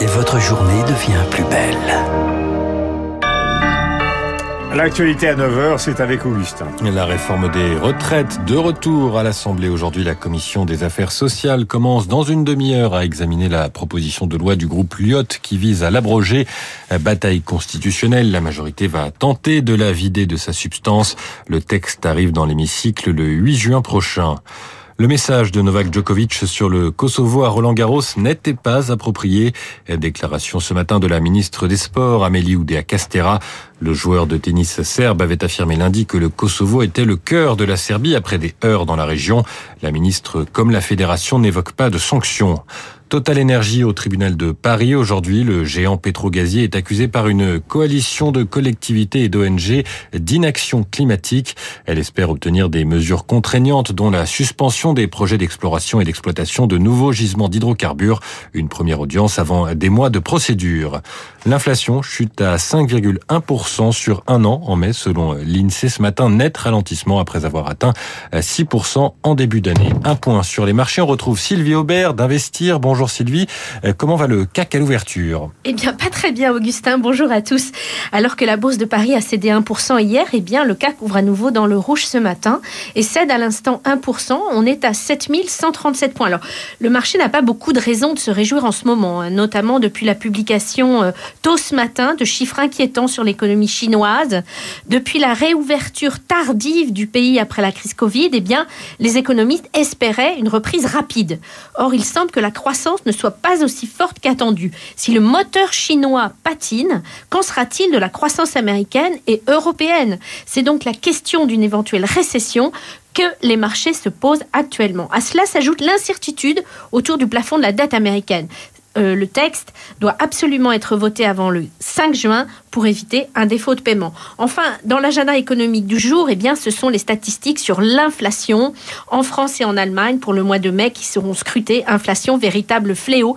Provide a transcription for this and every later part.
et votre journée devient plus belle. L'actualité à 9h, c'est avec Augustin. La réforme des retraites de retour à l'Assemblée aujourd'hui. La commission des affaires sociales commence dans une demi-heure à examiner la proposition de loi du groupe Lyot qui vise à l'abroger. Bataille constitutionnelle. La majorité va tenter de la vider de sa substance. Le texte arrive dans l'hémicycle le 8 juin prochain. Le message de Novak Djokovic sur le Kosovo à Roland Garros n'était pas approprié. Déclaration ce matin de la ministre des Sports, Amélie Oudéa Castera. Le joueur de tennis serbe avait affirmé lundi que le Kosovo était le cœur de la Serbie après des heurts dans la région. La ministre, comme la fédération, n'évoque pas de sanctions. Total Énergie au tribunal de Paris aujourd'hui. Le géant pétrogazier est accusé par une coalition de collectivités et d'ONG d'inaction climatique. Elle espère obtenir des mesures contraignantes dont la suspension des projets d'exploration et d'exploitation de nouveaux gisements d'hydrocarbures. Une première audience avant des mois de procédure. L'inflation chute à 5,1% sur un an en mai selon l'INSEE ce matin. Net ralentissement après avoir atteint 6% en début d'année. Un point sur les marchés. On retrouve Sylvie Aubert d'Investir. Bonjour. Bonjour Sylvie. Euh, comment va le CAC à l'ouverture? Eh bien, pas très bien, Augustin. Bonjour à tous. Alors que la bourse de Paris a cédé 1% hier, eh bien, le CAC ouvre à nouveau dans le rouge ce matin et cède à l'instant 1%. On est à 7137 points. Alors, le marché n'a pas beaucoup de raisons de se réjouir en ce moment, hein, notamment depuis la publication euh, tôt ce matin de chiffres inquiétants sur l'économie chinoise. Depuis la réouverture tardive du pays après la crise Covid, eh bien, les économistes espéraient une reprise rapide. Or, il semble que la croissance ne soit pas aussi forte qu'attendue. Si le moteur chinois patine, qu'en sera-t-il de la croissance américaine et européenne? C'est donc la question d'une éventuelle récession que les marchés se posent actuellement. À cela s'ajoute l'incertitude autour du plafond de la dette américaine. Euh, le texte doit absolument être voté avant le 5 juin pour éviter un défaut de paiement. Enfin, dans l'agenda économique du jour, eh bien, ce sont les statistiques sur l'inflation en France et en Allemagne pour le mois de mai qui seront scrutées. Inflation, véritable fléau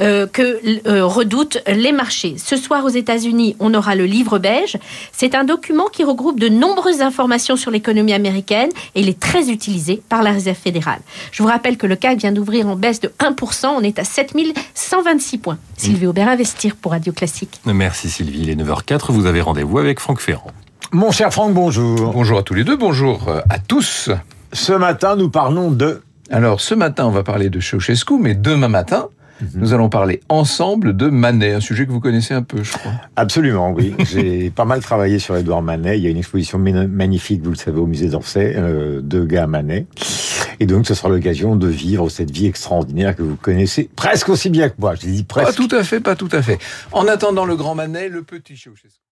euh, que euh, redoutent les marchés. Ce soir aux États-Unis, on aura le livre beige. C'est un document qui regroupe de nombreuses informations sur l'économie américaine et il est très utilisé par la Réserve fédérale. Je vous rappelle que le CAC vient d'ouvrir en baisse de 1%. On est à 7126 points. Sylvie Aubert, Investir pour Radio Classique. Merci Sylvie. Il est 9h04. Vous avez rendez-vous avec Franck Ferrand. Mon cher Franck, bonjour. Bonjour à tous les deux. Bonjour à tous. Ce matin, nous parlons de... Alors, ce matin, on va parler de Ceausescu, mais demain matin, nous allons parler ensemble de Manet, un sujet que vous connaissez un peu, je crois. Absolument, oui. J'ai pas mal travaillé sur Édouard Manet. Il y a une exposition magnifique, vous le savez, au musée d'Orsay, euh, de gars Manet. Et donc, ce sera l'occasion de vivre cette vie extraordinaire que vous connaissez presque aussi bien que moi. Je dis presque. Pas tout à fait, pas tout à fait. En attendant le grand Manet, le petit Ceausescu.